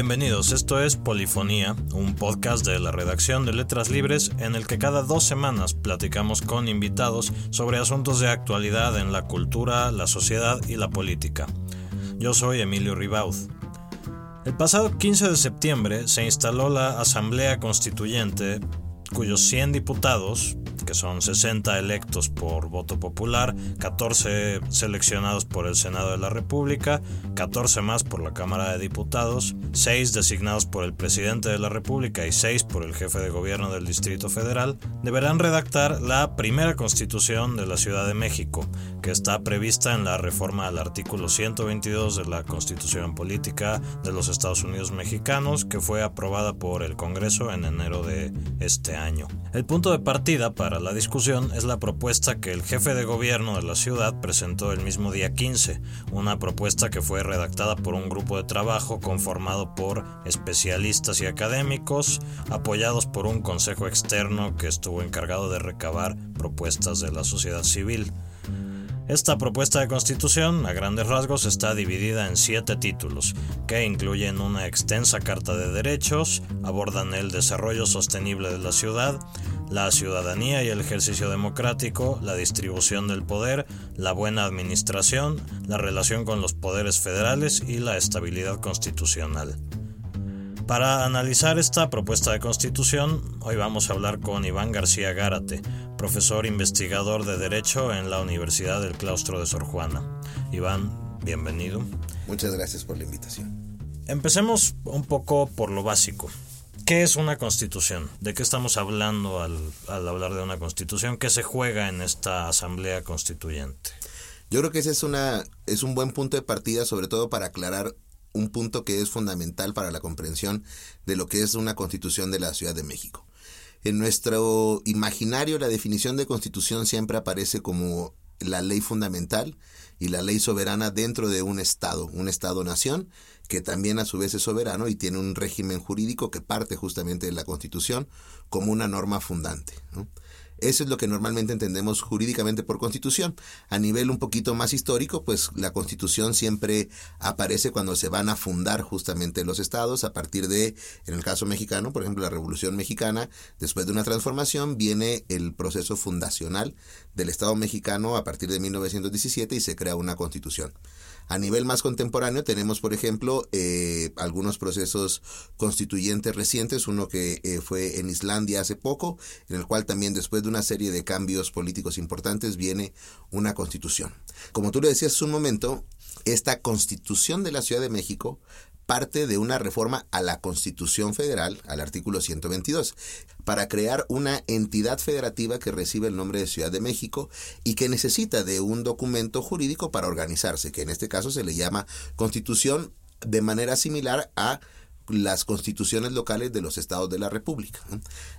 Bienvenidos, esto es Polifonía, un podcast de la redacción de Letras Libres en el que cada dos semanas platicamos con invitados sobre asuntos de actualidad en la cultura, la sociedad y la política. Yo soy Emilio Ribaud. El pasado 15 de septiembre se instaló la Asamblea Constituyente, cuyos 100 diputados, que son 60 electos por voto popular, 14 seleccionados por el Senado de la República, 14 más por la Cámara de Diputados, 6 designados por el presidente de la República y 6 por el jefe de gobierno del Distrito Federal, deberán redactar la primera constitución de la Ciudad de México, que está prevista en la reforma al artículo 122 de la Constitución Política de los Estados Unidos Mexicanos, que fue aprobada por el Congreso en enero de este año. El punto de partida para la discusión es la propuesta que el jefe de gobierno de la ciudad presentó el mismo día 15, una propuesta que fue redactada por un grupo de trabajo conformado por especialistas y académicos, apoyados por un consejo externo que estuvo encargado de recabar propuestas de la sociedad civil. Esta propuesta de constitución, a grandes rasgos, está dividida en siete títulos, que incluyen una extensa carta de derechos, abordan el desarrollo sostenible de la ciudad, la ciudadanía y el ejercicio democrático, la distribución del poder, la buena administración, la relación con los poderes federales y la estabilidad constitucional. Para analizar esta propuesta de constitución, hoy vamos a hablar con Iván García Gárate, profesor investigador de Derecho en la Universidad del Claustro de Sor Juana. Iván, bienvenido. Muchas gracias por la invitación. Empecemos un poco por lo básico. ¿Qué es una constitución? ¿De qué estamos hablando al, hablar de una constitución? ¿Qué se juega en esta asamblea constituyente? Yo creo que ese es, una, es un buen punto de partida, sobre todo para aclarar un punto que es fundamental para la comprensión de lo que es una constitución de la Ciudad de México. En nuestro imaginario la definición de constitución siempre aparece como la ley fundamental y la ley soberana dentro de un Estado, un Estado-nación, que también a su vez es soberano y tiene un régimen jurídico que parte justamente de la Constitución como una norma fundante. Eso es lo que normalmente entendemos jurídicamente por constitución. A nivel un poquito más histórico, pues la constitución siempre aparece cuando se van a fundar justamente los estados. A partir de, en el caso mexicano, por ejemplo, la Revolución Mexicana, después de una transformación, viene el proceso fundacional del Estado mexicano a partir de 1917 y se crea una constitución. A nivel más contemporáneo tenemos, por ejemplo, eh, algunos procesos constituyentes recientes, uno que eh, fue en Islandia hace poco, en el cual también después de una serie de cambios políticos importantes viene una constitución. Como tú le decías hace un momento, esta constitución de la Ciudad de México parte de una reforma a la Constitución Federal, al artículo 122, para crear una entidad federativa que recibe el nombre de Ciudad de México y que necesita de un documento jurídico para organizarse, que en este caso se le llama Constitución de manera similar a las constituciones locales de los estados de la República.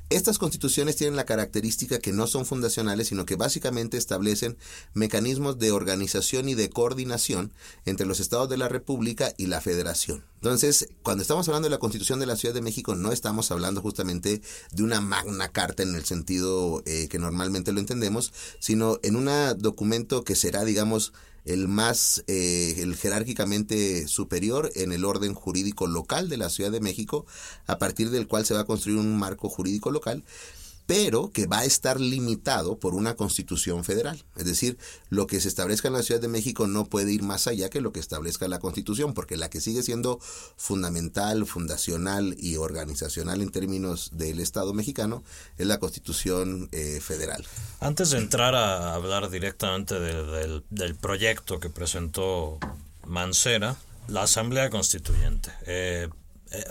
Estas constituciones tienen la característica que no son fundacionales, sino que básicamente establecen mecanismos de organización y de coordinación entre los estados de la República y la Federación. Entonces, cuando estamos hablando de la Constitución de la Ciudad de México, no estamos hablando justamente de una magna carta en el sentido eh, que normalmente lo entendemos, sino en un documento que será, digamos, el más, eh, el jerárquicamente superior en el orden jurídico local de la Ciudad de México, a partir del cual se va a construir un marco jurídico local pero que va a estar limitado por una constitución federal. Es decir, lo que se establezca en la Ciudad de México no puede ir más allá que lo que establezca la constitución, porque la que sigue siendo fundamental, fundacional y organizacional en términos del Estado mexicano es la constitución eh, federal. Antes de entrar a hablar directamente del, proyecto que presentó Mancera, la Asamblea Constituyente. Eh,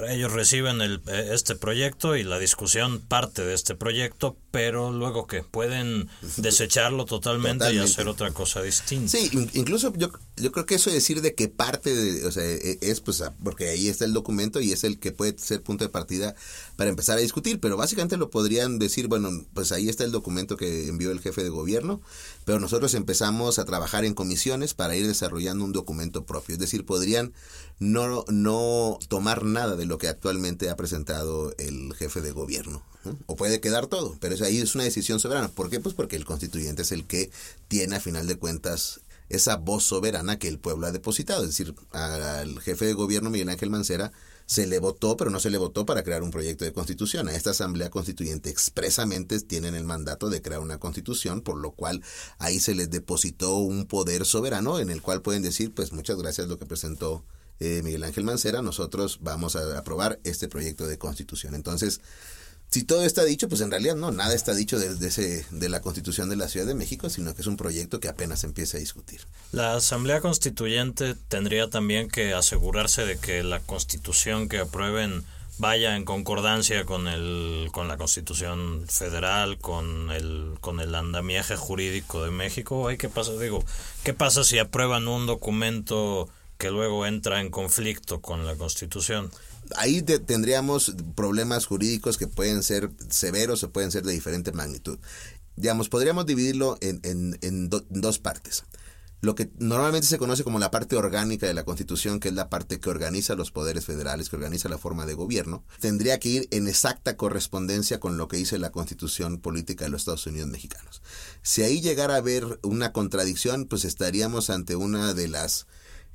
ellos reciben el, eh, este proyecto y la discusión parte de este proyecto, pero luego que pueden desecharlo totalmente, y hacer otra cosa distinta. Sí, incluso yo, yo creo que eso de decir de que parte de, o sea, e, es pues porque ahí está el documento y es el que puede ser punto de partida para empezar a discutir, pero básicamente lo podrían decir, bueno, pues ahí está el documento que envió el jefe de gobierno, pero nosotros empezamos a trabajar en comisiones para ir desarrollando un documento propio, es decir, podrían no, no tomar nada de lo que actualmente ha presentado el jefe de gobierno. O puede quedar todo, pero eso ahí es una decisión soberana. ¿Por qué? Pues porque el constituyente es el que tiene a final de cuentas esa voz soberana que el pueblo ha depositado. Es decir, al jefe de gobierno Miguel Ángel Mancera se le votó, pero no se le votó para crear un proyecto de constitución. A esta Asamblea Constituyente expresamente tienen el mandato de crear una constitución, por lo cual ahí se les depositó un poder soberano en el cual pueden decir, pues muchas gracias lo que presentó eh, Miguel Ángel Mancera, nosotros vamos a aprobar este proyecto de constitución. Entonces, si todo está dicho, pues en realidad no, nada está dicho desde ese, de la constitución de la Ciudad de México, sino que es un proyecto que apenas empieza a discutir. La Asamblea Constituyente tendría también que asegurarse de que la constitución que aprueben vaya en concordancia con el con la Constitución Federal, con el con el andamiaje jurídico de México. Hay que pasa, digo, ¿qué pasa si aprueban un documento que luego entra en conflicto con la Constitución? Ahí tendríamos problemas jurídicos que pueden ser severos o pueden ser de diferente magnitud. Digamos, podríamos dividirlo en, en, en dos partes. Lo que normalmente se conoce como la parte orgánica de la Constitución, que es la parte que organiza los poderes federales, que organiza la forma de gobierno, tendría que ir en exacta correspondencia con lo que dice la Constitución política de los Estados Unidos mexicanos. Si ahí llegara a haber una contradicción, pues estaríamos ante una de las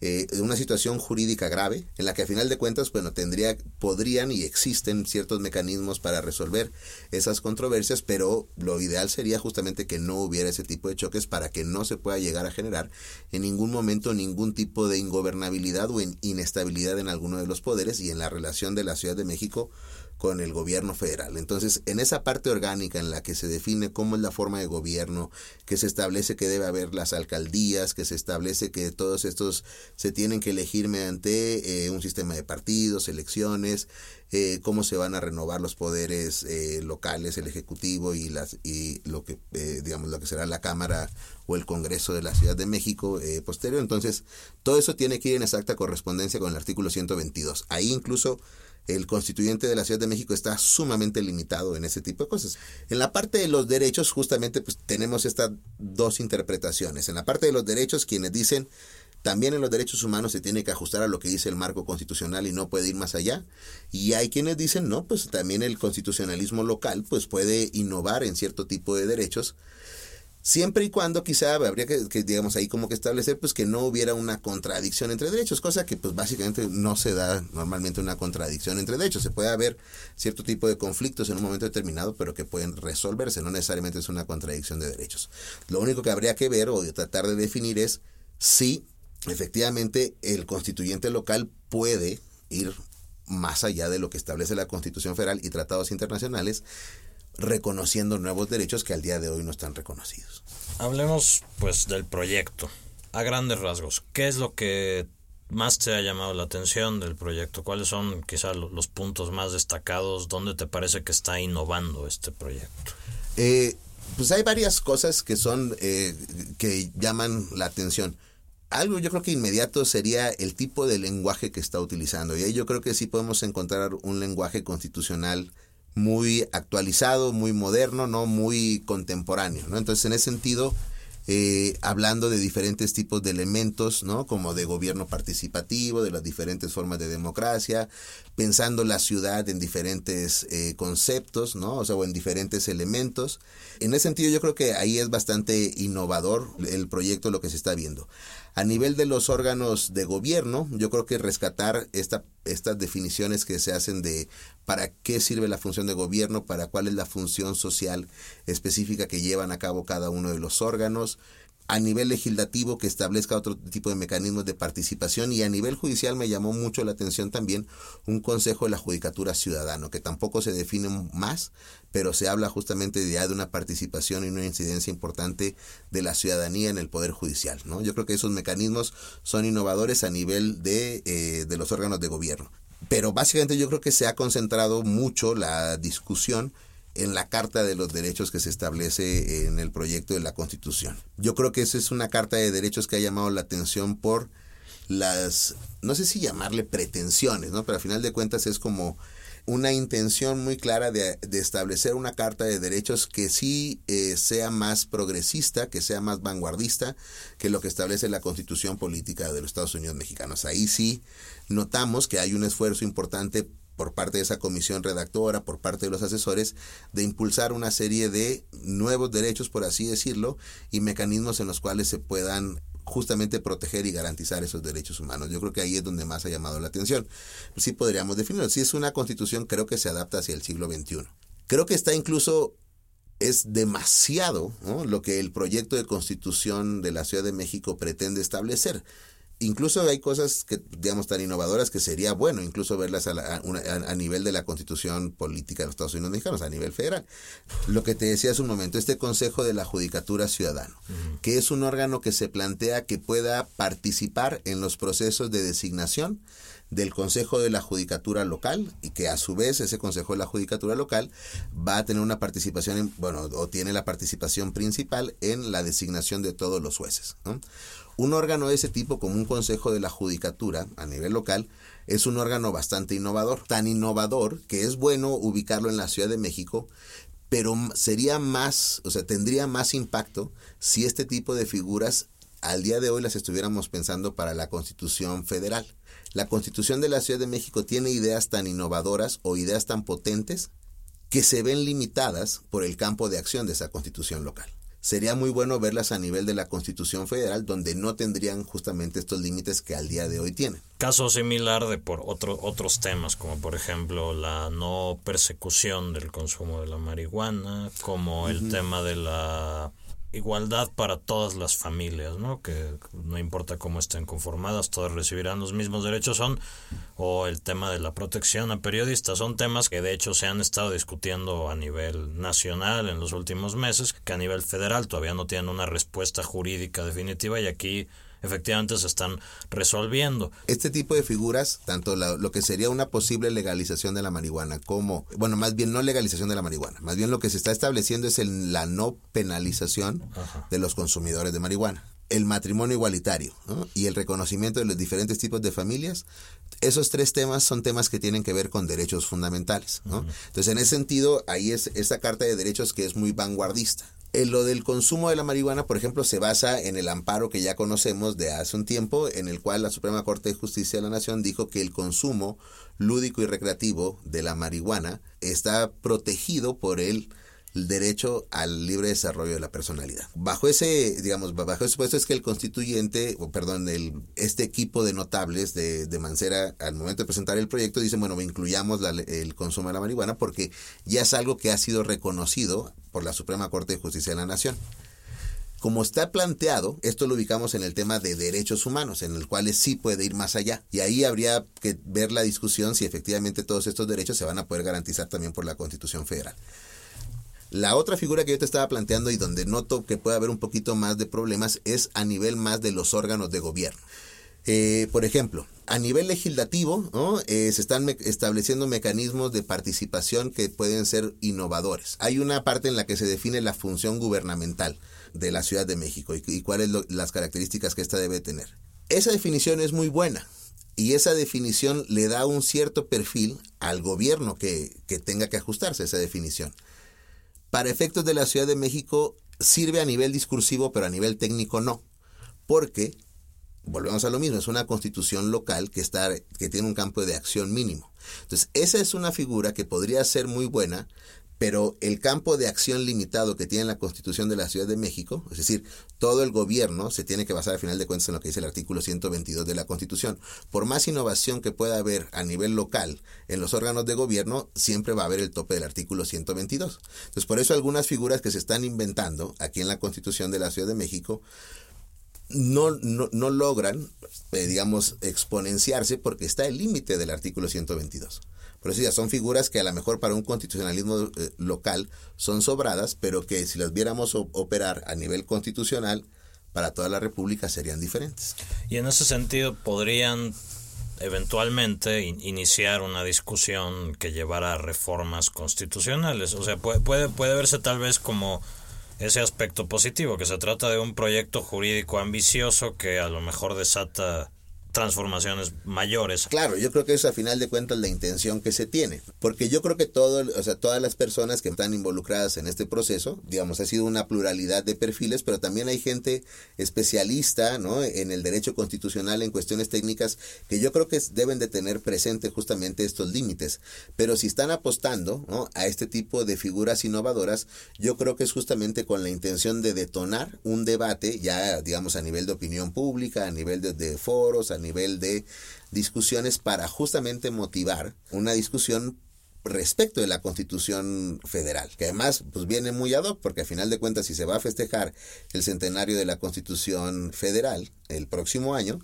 eh, una situación jurídica grave en la que a final de cuentas bueno tendría podrían y existen ciertos mecanismos para resolver esas controversias pero lo ideal sería justamente que no hubiera ese tipo de choques para que no se pueda llegar a generar en ningún momento ningún tipo de ingobernabilidad o inestabilidad en alguno de los poderes y en la relación de la Ciudad de México con el gobierno federal. Entonces, en esa parte orgánica en la que se define cómo es la forma de gobierno, que se establece que debe haber las alcaldías, que se establece que todos estos se tienen que elegir mediante eh, un sistema de partidos, elecciones, eh, cómo se van a renovar los poderes eh, locales, el ejecutivo y las y lo que digamos lo que será la Cámara o el Congreso de la Ciudad de México posterior. Entonces, todo eso tiene que ir en exacta correspondencia con el artículo 122. Ahí incluso el constituyente de la Ciudad de México está sumamente limitado en ese tipo de cosas. En la parte de los derechos, justamente, pues tenemos estas dos interpretaciones. En la parte de los derechos, quienes dicen también en los derechos humanos se tiene que ajustar a lo que dice el marco constitucional y no puede ir más allá. Y hay quienes dicen, no, pues también el constitucionalismo local pues puede innovar en cierto tipo de derechos siempre y cuando quizá habría que, digamos ahí como que establecer pues que no hubiera una contradicción entre derechos, cosa que pues básicamente no se da normalmente una contradicción entre derechos, se puede haber cierto tipo de conflictos en un momento determinado, pero que pueden resolverse, no necesariamente es una contradicción de derechos. Lo único que habría que ver o tratar de definir es si efectivamente el constituyente local puede ir más allá de lo que establece la Constitución Federal y tratados internacionales reconociendo nuevos derechos que al día de hoy no están reconocidos. Hablemos pues del proyecto. A grandes rasgos, ¿qué es lo que más te ha llamado la atención del proyecto? ¿Cuáles son quizás los puntos más destacados? ¿Dónde te parece que está innovando este proyecto? Eh, pues hay varias cosas que son eh, que llaman la atención. Algo yo creo que inmediato sería el tipo de lenguaje que está utilizando. Y ahí yo creo que sí podemos encontrar un lenguaje constitucional muy actualizado, muy moderno, no muy contemporáneo, ¿no? Entonces, en ese sentido, eh, hablando de diferentes tipos de elementos, ¿no? Como de gobierno participativo, de las diferentes formas de democracia, pensando la ciudad en diferentes eh, conceptos, ¿no? O sea, o en diferentes elementos. En ese sentido, yo creo que ahí es bastante innovador el proyecto, lo que se está viendo. A nivel de los órganos de gobierno, yo creo que rescatar esta, estas definiciones que se hacen de para qué sirve la función de gobierno, para cuál es la función social específica que llevan a cabo cada uno de los órganos, a nivel legislativo que establezca otro tipo de mecanismos de participación y a nivel judicial me llamó mucho la atención también un consejo de la judicatura ciudadano que tampoco se define más pero se habla justamente de ya de una participación y una incidencia importante de la ciudadanía en el poder judicial no yo creo que esos mecanismos son innovadores a nivel de, eh, de los órganos de gobierno. Pero básicamente yo creo que se ha concentrado mucho la discusión en la Carta de los Derechos que se establece en el proyecto de la Constitución. Yo creo que esa es una Carta de Derechos que ha llamado la atención por las, no sé si llamarle pretensiones, ¿no? Pero al final de cuentas es como una intención muy clara de, establecer una carta de derechos que sí eh, sea más progresista, que sea más vanguardista que lo que establece la constitución política de los Estados Unidos mexicanos. Ahí sí notamos que hay un esfuerzo importante por parte de esa comisión redactora, por parte de los asesores, de impulsar una serie de nuevos derechos, por así decirlo, y mecanismos en los cuales se puedan justamente proteger y garantizar esos derechos humanos. Yo creo que ahí es donde más ha llamado la atención. Sí podríamos definirlo. Si es una constitución, creo que se adapta hacia el siglo XXI. Creo que está incluso es demasiado lo que el proyecto de constitución de la Ciudad de México pretende establecer incluso hay cosas que, digamos, tan innovadoras que sería bueno incluso verlas a, a, nivel de la constitución política de los Estados Unidos mexicanos, a nivel federal. Lo que te decía hace un momento, este Consejo de la Judicatura Ciudadano, que es un órgano que se plantea que pueda participar en los procesos de designación del Consejo de la Judicatura Local y que a su vez ese Consejo de la Judicatura Local va a tener una participación, en, bueno, o tiene la participación principal en la designación de todos los jueces. ¿no? Un órgano de ese tipo, como un consejo de la judicatura a nivel local, es un órgano bastante innovador. Tan innovador que es bueno ubicarlo en la Ciudad de México, pero sería más, o sea, tendría más impacto si este tipo de figuras al día de hoy las estuviéramos pensando para la Constitución Federal. La Constitución de la Ciudad de México tiene ideas tan innovadoras o ideas tan potentes que se ven limitadas por el campo de acción de esa Constitución local sería muy bueno verlas a nivel de la Constitución Federal, donde no tendrían justamente estos límites que al día de hoy tienen. Caso similar de por otro, otros temas, como por ejemplo la no persecución del consumo de la marihuana, como el tema de la igualdad para todas las familias, ¿no? Que no importa cómo estén conformadas, todas recibirán los mismos derechos son o el tema de la protección a periodistas son temas que de hecho se han estado discutiendo a nivel nacional en los últimos meses, que a nivel federal todavía no tienen una respuesta jurídica definitiva y aquí efectivamente se están resolviendo. Este tipo de figuras, tanto lo que sería una posible legalización de la marihuana como, bueno, más bien no legalización de la marihuana, más bien lo que se está estableciendo es el, la no penalización de los consumidores de marihuana el matrimonio igualitario y el reconocimiento de los diferentes tipos de familias, esos tres temas son temas que tienen que ver con derechos fundamentales. Entonces, en ese sentido, ahí es esa carta de derechos que es muy vanguardista. En lo del consumo de la marihuana, por ejemplo, se basa en el amparo que ya conocemos de hace un tiempo, en el cual la Suprema Corte de Justicia de la Nación dijo que el consumo lúdico y recreativo de la marihuana está protegido por el el derecho al libre desarrollo de la personalidad. Bajo ese, digamos, bajo ese supuesto es que el constituyente, o perdón, el, este equipo de notables de, de Mancera, al momento de presentar el proyecto, dicen, bueno, incluyamos el consumo de la marihuana porque ya es algo que ha sido reconocido por la Suprema Corte de Justicia de la Nación. Como está planteado, esto lo ubicamos en el tema de derechos humanos, en el cual sí puede ir más allá. Y ahí habría que ver la discusión si efectivamente todos estos derechos se van a poder garantizar también por la Constitución Federal. La otra figura que yo te estaba planteando y donde noto que puede haber un poquito más de problemas es a nivel más de los órganos de gobierno. Eh, por ejemplo, a nivel legislativo eh, se están estableciendo mecanismos de participación que pueden ser innovadores. Hay una parte en la que se define la función gubernamental de la Ciudad de México y, cuáles son las características que ésta debe tener. Esa definición es muy buena y esa definición le da un cierto perfil al gobierno que, que tenga que ajustarse a esa definición para efectos de la Ciudad de México sirve a nivel discursivo, pero a nivel técnico no. Porque, volvemos a lo mismo, es una constitución local que, está, que tiene un campo de acción mínimo. Entonces, esa es una figura que podría ser muy buena pero el campo de acción limitado que tiene la Constitución de la Ciudad de México, es decir, todo el gobierno se tiene que basar al final de cuentas en lo que dice el artículo 122 de la Constitución. Por más innovación que pueda haber a nivel local en los órganos de gobierno, siempre va a haber el tope del artículo 122. Entonces, por eso algunas figuras que se están inventando aquí en la Constitución de la Ciudad de México no, no, logran, eh, digamos, exponenciarse porque está el límite del artículo 122. Por eso ya son figuras que a lo mejor para un constitucionalismo eh, local son sobradas, pero que si las viéramos operar a nivel constitucional, para toda la República serían diferentes. Y en ese sentido podrían eventualmente iniciar una discusión que llevara a reformas constitucionales. O sea, puede, puede verse tal vez como ese aspecto positivo, que se trata de un proyecto jurídico ambicioso que a lo mejor desata transformaciones mayores. Claro, yo creo que eso a final de cuentas la intención que se tiene, porque yo creo que todo, o sea, todas las personas que están involucradas en este proceso, digamos, ha sido una pluralidad de perfiles, pero también hay gente especialista, ¿no? En el derecho constitucional en cuestiones técnicas que yo creo que deben de tener presente justamente estos límites, pero si están apostando, ¿no? a este tipo de figuras innovadoras, yo creo que es justamente con la intención de detonar un debate ya digamos a nivel de opinión pública, a nivel de, de foros, a nivel de discusiones para justamente motivar una discusión respecto de la Constitución Federal, que además pues viene muy ad hoc porque a final de cuentas si se va a festejar el centenario de la Constitución Federal el próximo año,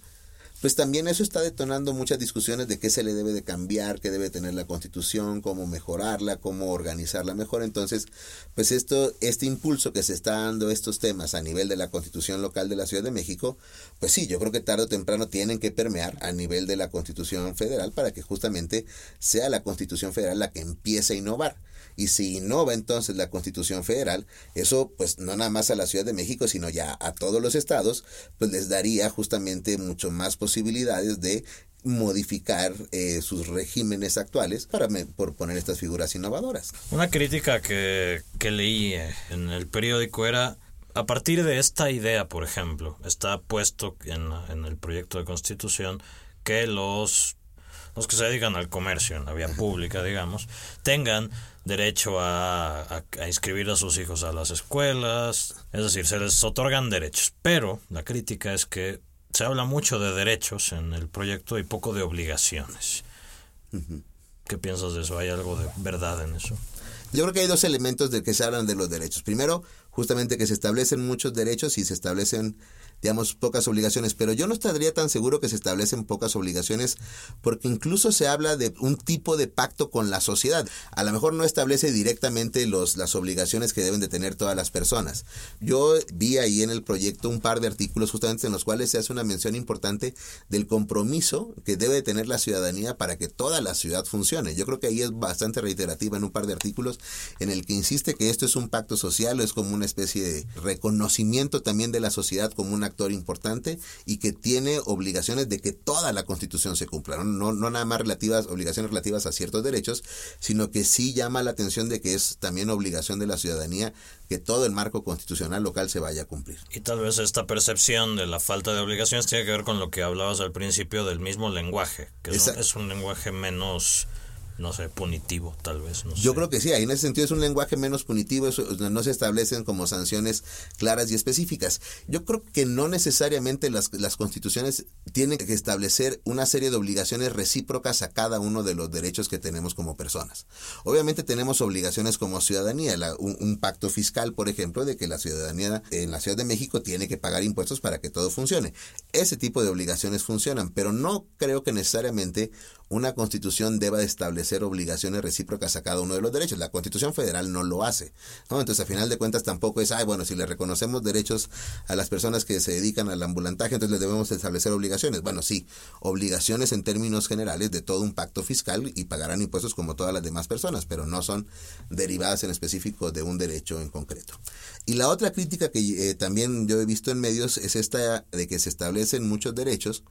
pues también eso está detonando muchas discusiones de qué se le debe de cambiar, qué debe tener la constitución, cómo mejorarla, cómo organizarla mejor. Entonces, pues esto, este impulso que se está dando estos temas a nivel de la constitución local de la Ciudad de México, pues sí, yo creo que tarde o temprano tienen que permear a nivel de la constitución federal para que justamente sea la constitución federal la que empiece a innovar. Y si innova entonces la Constitución Federal, eso pues no nada más a la Ciudad de México, sino ya a todos los estados, pues les daría justamente mucho más posibilidades de modificar eh, sus regímenes actuales para por poner estas figuras innovadoras. Una crítica que, que leí eh, en el periódico era a partir de esta idea, por ejemplo, está puesto en, en el proyecto de constitución que los los que se dedican al comercio en la vía pública, digamos, tengan derecho a, a, inscribir a sus hijos a las escuelas, es decir, se les otorgan derechos. Pero la crítica es que se habla mucho de derechos en el proyecto y poco de obligaciones. ¿Qué piensas de eso? ¿Hay algo de verdad en eso? Yo creo que hay dos elementos de que se hablan de los derechos. Primero, justamente que se establecen muchos derechos y se establecen digamos, pocas obligaciones, pero yo no estaría tan seguro que se establecen pocas obligaciones porque incluso se habla de un tipo de pacto con la sociedad. A lo mejor no establece directamente los, las obligaciones que deben de tener todas las personas. Yo vi ahí en el proyecto un par de artículos justamente en los cuales se hace una mención importante del compromiso que debe tener la ciudadanía para que toda la ciudad funcione. Yo creo que ahí es bastante reiterativa en un par de artículos en el que insiste que esto es un pacto social, es como una especie de reconocimiento también de la sociedad como una actor importante y que tiene obligaciones de que toda la constitución se cumpla, no, no nada más relativas, obligaciones relativas a ciertos derechos, sino que sí llama la atención de que es también obligación de la ciudadanía que todo el marco constitucional local se vaya a cumplir. Y tal vez esta percepción de la falta de obligaciones tiene que ver con lo que hablabas al principio del mismo lenguaje, que es un, es un lenguaje menos no sé, punitivo tal vez. No Yo creo que sí, ahí en ese sentido es un lenguaje menos punitivo, eso, no se establecen como sanciones claras y específicas. Yo creo que no necesariamente las, las constituciones tienen que establecer una serie de obligaciones recíprocas a cada uno de los derechos que tenemos como personas. Obviamente tenemos obligaciones como ciudadanía, un, un pacto fiscal, por ejemplo, de que la ciudadanía en la Ciudad de México tiene que pagar impuestos para que todo funcione. Ese tipo de obligaciones funcionan, pero no creo que necesariamente una constitución deba establecer obligaciones recíprocas a cada uno de los derechos. La constitución federal no lo hace. Entonces, a final de cuentas, tampoco es, ay, bueno, si le reconocemos derechos a las personas que se dedican al ambulantaje, entonces les debemos establecer obligaciones. Bueno, sí, obligaciones en términos generales de todo un pacto fiscal y pagarán impuestos como todas las demás personas, pero no son derivadas en específico de un derecho en concreto. Y la otra crítica que eh, también yo he visto en medios es esta de que se establecen muchos derechos,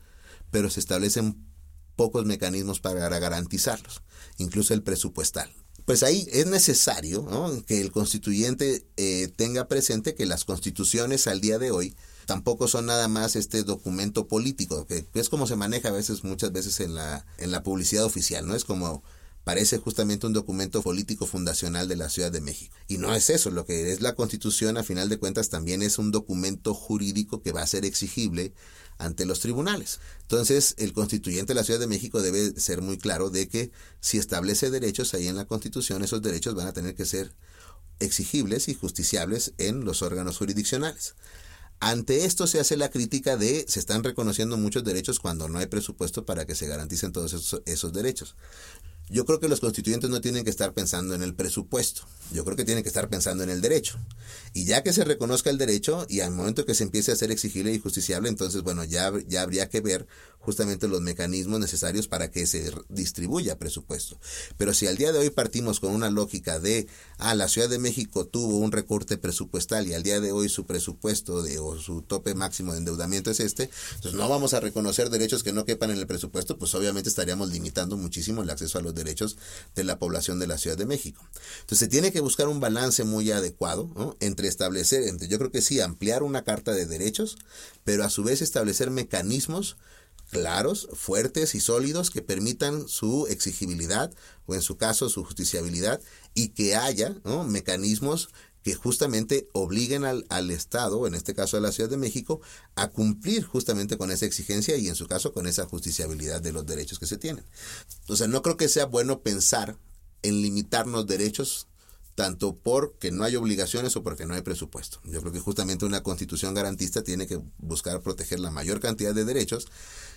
pero se establecen pocos mecanismos para garantizarlos, incluso el presupuestal. Pues ahí es necesario que el constituyente eh, tenga presente que las constituciones al día de hoy tampoco son nada más este documento político, que es como se maneja a veces, muchas veces en la, en la publicidad oficial, ¿no? Es como parece justamente un documento político fundacional de la Ciudad de México. Y no es eso, lo que es la Constitución, a final de cuentas, también es un documento jurídico que va a ser exigible ante los tribunales. Entonces, el constituyente de la Ciudad de México debe ser muy claro de que si establece derechos ahí en la Constitución, esos derechos van a tener que ser exigibles y justiciables en los órganos jurisdiccionales. Ante esto se hace la crítica de se están reconociendo muchos derechos cuando no hay presupuesto para que se garanticen todos esos, esos derechos. Yo creo que los constituyentes no tienen que estar pensando en el presupuesto, yo creo que tienen que estar pensando en el derecho. Y ya que se reconozca el derecho y al momento que se empiece a ser exigible y justiciable, entonces, bueno, ya, ya habría que ver justamente los mecanismos necesarios para que se distribuya presupuesto. Pero si al día de hoy partimos con una lógica de, ah, la Ciudad de México tuvo un recorte presupuestal y al día de hoy su presupuesto de, o su tope máximo de endeudamiento es este, entonces no vamos a reconocer derechos que no quepan en el presupuesto, pues obviamente estaríamos limitando muchísimo el acceso a los derechos de la población de la Ciudad de México. Entonces se tiene que buscar un balance muy adecuado entre establecer, entre, yo creo que sí, ampliar una carta de derechos, pero a su vez establecer mecanismos claros, fuertes y sólidos que permitan su exigibilidad o en su caso su justiciabilidad y que haya mecanismos que justamente obliguen al, al, Estado, en este caso a la Ciudad de México, a cumplir justamente con esa exigencia y en su caso con esa justiciabilidad de los derechos que se tienen. O sea, no creo que sea bueno pensar en limitarnos derechos tanto porque no hay obligaciones o porque no hay presupuesto. Yo creo que justamente una constitución garantista tiene que buscar proteger la mayor cantidad de derechos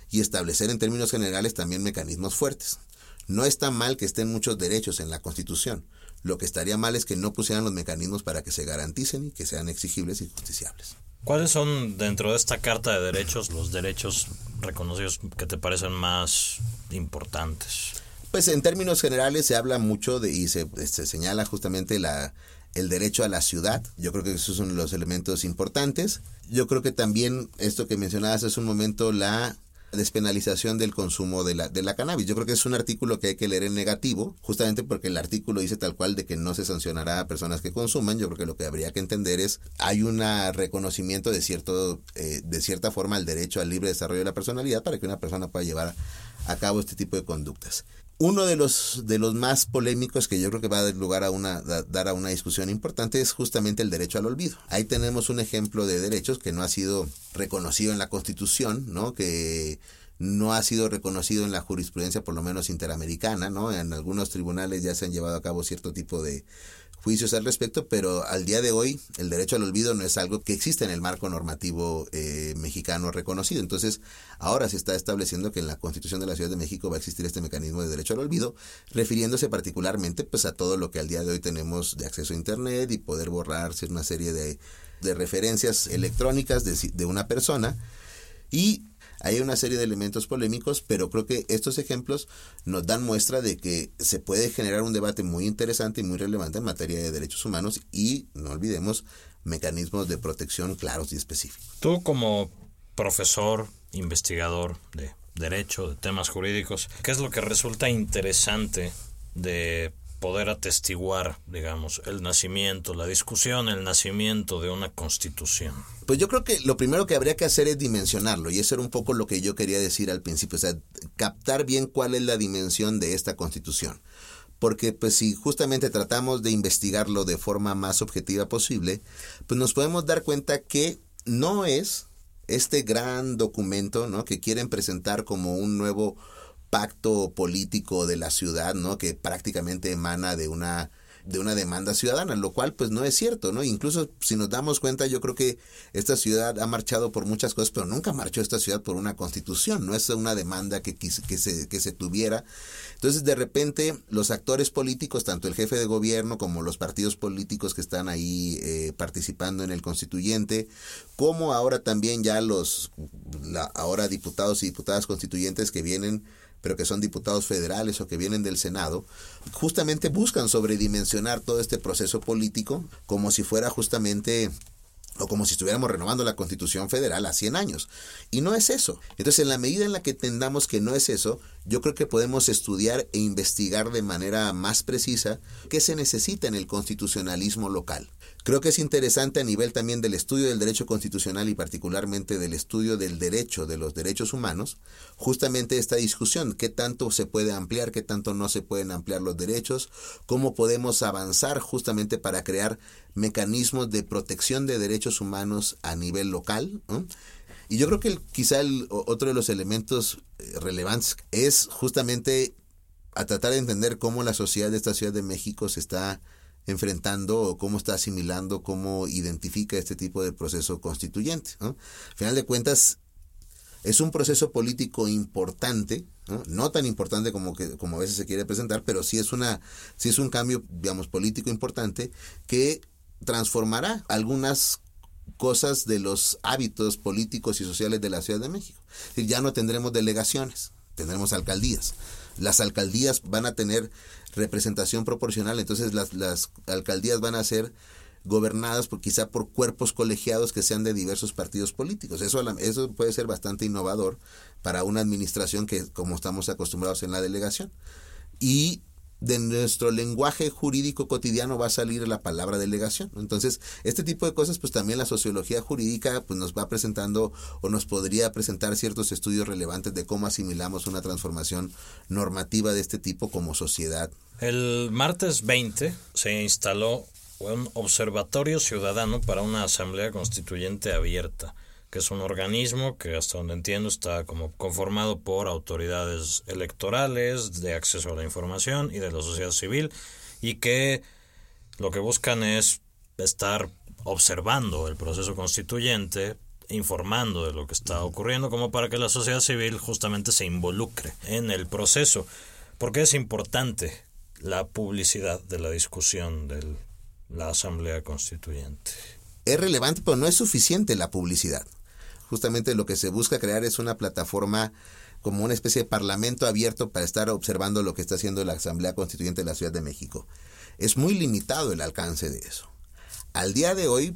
y establecer en términos generales también mecanismos fuertes. No está mal que estén muchos derechos en la Constitución. Lo que estaría mal es que no pusieran los mecanismos para que se garanticen y que sean exigibles y justiciables. ¿Cuáles son dentro de esta Carta de Derechos los derechos reconocidos que te parecen más importantes? Pues en términos generales se habla mucho de y se, se señala justamente la, el derecho a la ciudad. Yo creo que esos son los elementos importantes. Yo creo que también esto que mencionabas es un momento la despenalización del consumo de la, de la cannabis. Yo creo que es un artículo que hay que leer en negativo, justamente porque el artículo dice tal cual de que no se sancionará a personas que consuman. Yo creo que lo que habría que entender es, hay un reconocimiento de, cierto, eh, de cierta forma al derecho al libre desarrollo de la personalidad para que una persona pueda llevar a cabo este tipo de conductas. Uno de los, de los más polémicos que yo creo que va a dar lugar a una, dar a una discusión importante es justamente el derecho al olvido. Ahí tenemos un ejemplo de derechos que no ha sido reconocido en la Constitución, ¿no? que no ha sido reconocido en la jurisprudencia, por lo menos interamericana, ¿no? En algunos tribunales ya se han llevado a cabo cierto tipo de, juicios al respecto, pero al día de hoy el derecho al olvido no es algo que existe en el marco normativo eh, mexicano reconocido. Entonces, ahora se está estableciendo que en la Constitución de la Ciudad de México va a existir este mecanismo de derecho al olvido, refiriéndose particularmente pues a todo lo que al día de hoy tenemos de acceso a Internet y poder borrarse una serie de, de referencias electrónicas de, de una persona. Y hay una serie de elementos polémicos, pero creo que estos ejemplos nos dan muestra de que se puede generar un debate muy interesante y muy relevante en materia de derechos humanos y no olvidemos mecanismos de protección claros y específicos. Tú como profesor, investigador de derecho, de temas jurídicos, ¿qué es lo que resulta interesante de poder atestiguar, digamos, el nacimiento, la discusión, el nacimiento de una constitución? Pues yo creo que lo primero que habría que hacer es dimensionarlo, y eso era un poco lo que yo quería decir al principio, o sea, captar bien cuál es la dimensión de esta constitución. Porque pues si justamente tratamos de investigarlo de forma más objetiva posible, pues nos podemos dar cuenta que no es este gran documento ¿no? que quieren presentar como un nuevo pacto político de la ciudad, ¿no? Que prácticamente emana de una de una demanda ciudadana, lo cual pues no es cierto, ¿no? Incluso si nos damos cuenta, yo creo que esta ciudad ha marchado por muchas cosas, pero nunca marchó esta ciudad por una constitución, no es una demanda que, que, se, que se tuviera. Entonces, de repente, los actores políticos, tanto el jefe de gobierno como los partidos políticos que están ahí eh, participando en el constituyente, como ahora también ya los la, ahora diputados y diputadas constituyentes que vienen pero que son diputados federales o que vienen del Senado, justamente buscan sobredimensionar todo este proceso político como si fuera justamente o como si estuviéramos renovando la Constitución Federal a 100 años. Y no es eso. Entonces, en la medida en la que entendamos que no es eso, yo creo que podemos estudiar e investigar de manera más precisa qué se necesita en el constitucionalismo local. Creo que es interesante a nivel también del estudio del derecho constitucional y particularmente del estudio del derecho de los derechos humanos, justamente esta discusión, qué tanto se puede ampliar, qué tanto no se pueden ampliar los derechos, cómo podemos avanzar justamente para crear mecanismos de protección de derechos humanos a nivel local. Y yo creo que quizá el, otro de los elementos eh, relevantes es justamente a tratar de entender cómo la sociedad de esta Ciudad de México se está enfrentando o cómo está asimilando, cómo identifica este tipo de proceso constituyente. Al final de cuentas, Es un proceso político importante, no, tan importante como que como a veces se quiere presentar, pero sí es una sí es un cambio, digamos, político importante que transformará algunas cosas de los hábitos políticos y sociales de la Ciudad de México. Ya no tendremos delegaciones, tendremos alcaldías. Las alcaldías van a tener representación proporcional, entonces las, las alcaldías van a ser gobernadas por quizá por cuerpos colegiados que sean de diversos partidos políticos. Eso, eso puede ser bastante innovador para una administración que como estamos acostumbrados en la delegación. Y de nuestro lenguaje jurídico cotidiano va a salir la palabra delegación. Entonces, este tipo de cosas, pues también la sociología jurídica pues nos va presentando o nos podría presentar ciertos estudios relevantes de cómo asimilamos una transformación normativa de este tipo como sociedad. El martes 20 se instaló un observatorio ciudadano para una asamblea constituyente abierta, que es un organismo que hasta donde entiendo está como conformado por autoridades electorales, de acceso a la información y de la sociedad civil, y que lo que buscan es estar observando el proceso constituyente, informando de lo que está ocurriendo, como para que la sociedad civil justamente se involucre en el proceso. Porque es importante la publicidad de la discusión del la Asamblea Constituyente. Es relevante, pero no es suficiente la publicidad. Justamente lo que se busca crear es una plataforma como una especie de parlamento abierto para estar observando lo que está haciendo la Asamblea Constituyente de la Ciudad de México. Es muy limitado el alcance de eso. Al día de hoy,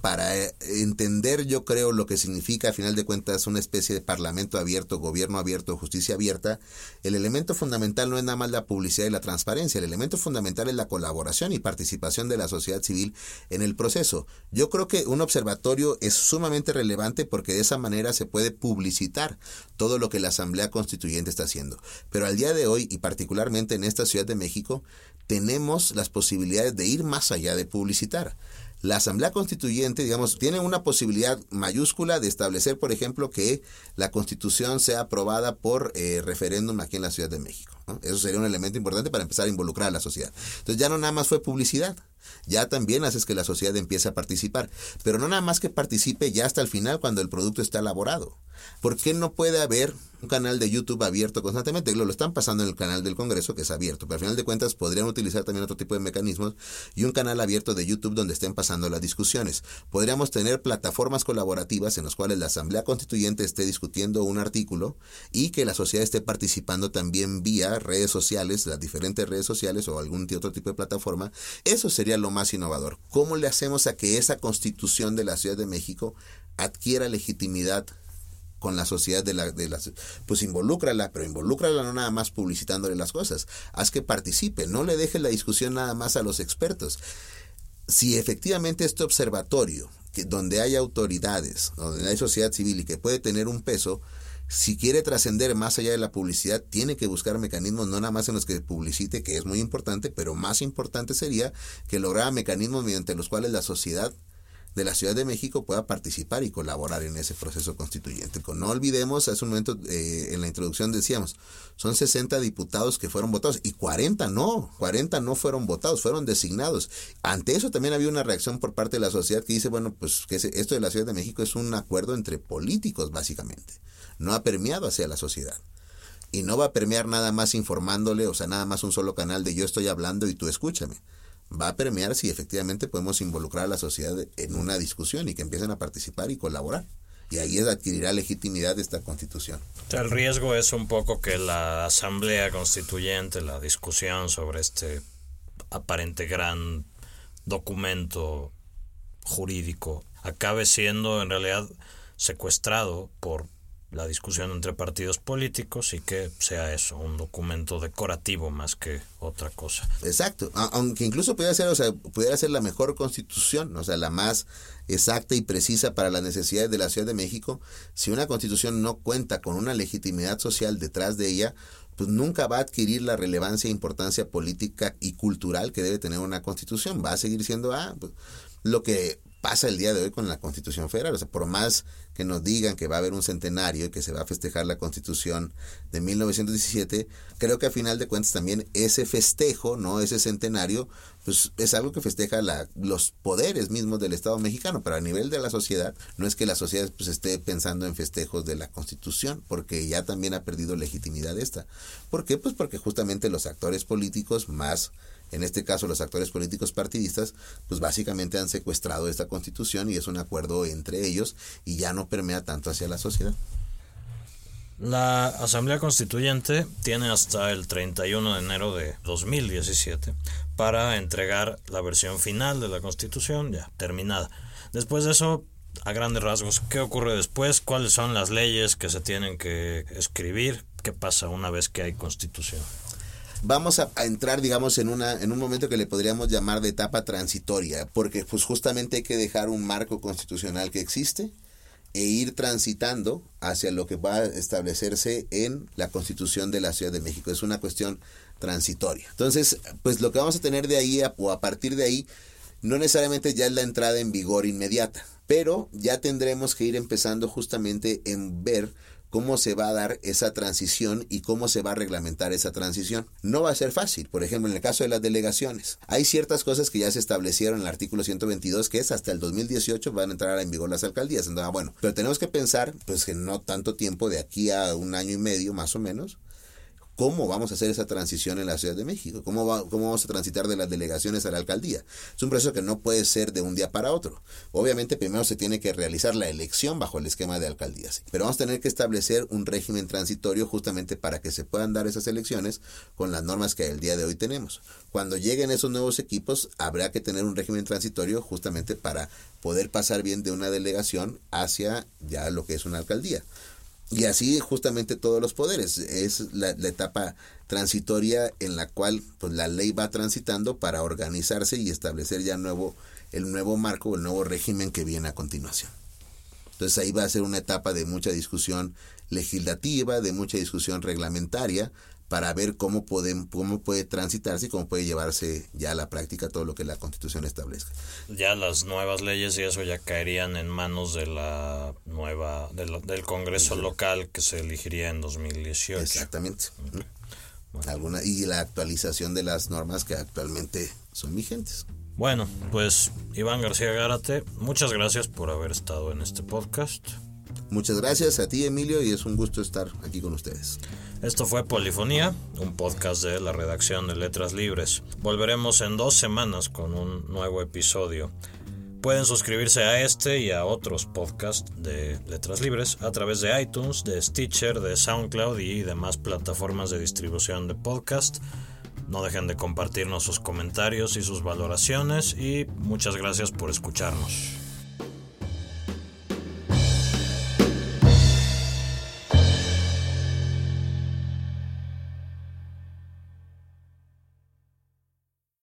para eh, entender yo creo lo que significa a final de cuentas una especie de parlamento abierto, gobierno abierto, justicia abierta, el elemento fundamental no es nada más la publicidad y la transparencia, el elemento fundamental es la colaboración y participación de la sociedad civil en el proceso. Yo creo que un observatorio es sumamente relevante porque de esa manera se puede publicitar todo lo que la Asamblea Constituyente está haciendo. Pero al día de hoy y particularmente en esta Ciudad de México, tenemos las posibilidades de ir más allá de publicitar la Asamblea Constituyente, digamos, tiene una posibilidad mayúscula de establecer, por ejemplo, que la Constitución sea aprobada por eh, referéndum aquí en la Ciudad de México. Eso sería un elemento importante para empezar a involucrar a la sociedad. Entonces ya no nada más fue publicidad, ya también haces que la sociedad empiece a participar, pero no nada más que participe ya hasta el final cuando el producto está elaborado. ¿Por qué no puede haber un canal de YouTube abierto constantemente? Lo, están pasando en el canal del Congreso, que es abierto, pero al final de cuentas podrían utilizar también otro tipo de mecanismos y un canal abierto de YouTube donde estén pasando las discusiones. Podríamos tener plataformas colaborativas en las cuales la Asamblea Constituyente esté discutiendo un artículo y que la sociedad esté participando también vía redes sociales, las diferentes redes sociales o algún otro tipo de plataforma. Eso sería lo más innovador. ¿Cómo le hacemos a que esa constitución de la Ciudad de México adquiera legitimidad con la sociedad de la, pues involúcrala, pero involúcrala no nada más publicitándole las cosas, haz que participe, no le dejes la discusión nada más a los expertos. Si efectivamente este observatorio, que donde hay autoridades, donde hay sociedad civil y que puede tener un peso, si quiere trascender más allá de la publicidad, tiene que buscar mecanismos no nada más en los que publicite, que es muy importante, pero más importante sería que lograra mecanismos mediante los cuales la sociedad de la Ciudad de México pueda participar y colaborar en ese proceso constituyente. No olvidemos, hace un momento eh, en la introducción decíamos, son 60 diputados que fueron votados y 40 no, 40 no fueron votados, fueron designados. Ante eso también había una reacción por parte de la sociedad que dice, bueno, pues que esto de la Ciudad de México es un acuerdo entre políticos básicamente, no ha permeado hacia la sociedad. Y no va a permear nada más informándole, o sea, nada más un solo canal de yo estoy hablando y tú escúchame va a permear si efectivamente podemos involucrar a la sociedad en una discusión y que empiecen a participar y colaborar. Y ahí adquirirá legitimidad esta constitución. el riesgo es un poco que la asamblea constituyente, la discusión sobre este aparente gran documento jurídico, acabe siendo en realidad secuestrado por la discusión entre partidos políticos y que sea eso, un documento decorativo más que otra cosa. Exacto, aunque incluso pudiera ser, o sea, pudiera ser la mejor constitución, o sea, la más exacta y precisa para las necesidades de la Ciudad de México, si una constitución no cuenta con una legitimidad social detrás de ella, pues nunca va a adquirir la relevancia e importancia política y cultural que debe tener una constitución. Va a seguir siendo ah, pues, lo que pasa el día de hoy con la Constitución Federal. O sea, por más que nos digan que va a haber un centenario y que se va a festejar la constitución de 1917, creo que a final de cuentas también ese festejo, no ese centenario, pues es algo que festeja la, los poderes mismos del Estado mexicano, pero a nivel de la sociedad, no es que la sociedad pues esté pensando en festejos de la constitución, porque ya también ha perdido legitimidad esta. ¿Por qué? Pues porque justamente los actores políticos más en este caso los actores políticos partidistas, pues básicamente han secuestrado esta constitución y es un acuerdo entre ellos y ya no permea tanto hacia la sociedad. La Asamblea Constituyente tiene hasta el 31 de enero de 2017 para entregar la versión final de la Constitución ya terminada. Después de eso, a grandes rasgos, ¿qué ocurre después? ¿Cuáles son las leyes que se tienen que escribir? ¿Qué pasa una vez que hay Constitución? vamos a, entrar, digamos, en, una, en un momento que le podríamos llamar de etapa transitoria, porque pues justamente hay que dejar un marco constitucional que existe e ir transitando hacia lo que va a establecerse en la constitución de la Ciudad de México. Es una cuestión transitoria. Entonces, pues lo que vamos a tener de ahí o a partir de ahí, no necesariamente ya es la entrada en vigor inmediata, pero ya tendremos que ir empezando justamente en ver cómo se va a dar esa transición y cómo se va a reglamentar esa transición. No va a ser fácil. Por ejemplo, en el caso de las delegaciones, hay ciertas cosas que ya se establecieron en el artículo 122, que es hasta el 2018 van a entrar en vigor las alcaldías. Entonces, bueno, pero tenemos que pensar, pues que no tanto tiempo, de aquí a un año y medio más o menos, ¿Cómo vamos a hacer esa transición en la Ciudad de México? ¿Cómo, ¿Cómo vamos a transitar de las delegaciones a la alcaldía? Es un proceso que no puede ser de un día para otro. Obviamente primero se tiene que realizar la elección bajo el esquema de alcaldías, pero vamos a tener que establecer un régimen transitorio justamente para que se puedan dar esas elecciones con las normas que el día de hoy tenemos. Cuando lleguen esos nuevos equipos, habrá que tener un régimen transitorio justamente para poder pasar bien de una delegación hacia ya lo que es una alcaldía. Y así justamente todos los poderes. Es la, etapa transitoria en la cual pues, la ley va transitando para organizarse y establecer ya nuevo, el nuevo marco, el nuevo régimen que viene a continuación. Entonces ahí va a ser una etapa de mucha discusión legislativa, de mucha discusión reglamentaria, para ver cómo, pueden, cómo puede transitarse y cómo puede llevarse ya a la práctica todo lo que la Constitución establezca. Ya las nuevas leyes y eso ya caerían en manos de la nueva del, del Congreso local que se elegiría en 2018. Exactamente. Alguna, y la actualización de las normas que actualmente son vigentes. Bueno, pues Iván García Gárate, muchas gracias por haber estado en este podcast. Muchas gracias a ti, Emilio, y es un gusto estar aquí con ustedes. Esto fue Polifonía, un podcast de la redacción de Letras Libres. Volveremos en dos semanas con un nuevo episodio. Pueden suscribirse a este y a otros podcasts de Letras Libres a través de iTunes, de Stitcher, de SoundCloud y demás plataformas de distribución de podcast. No dejen de compartirnos sus comentarios y sus valoraciones y muchas gracias por escucharnos.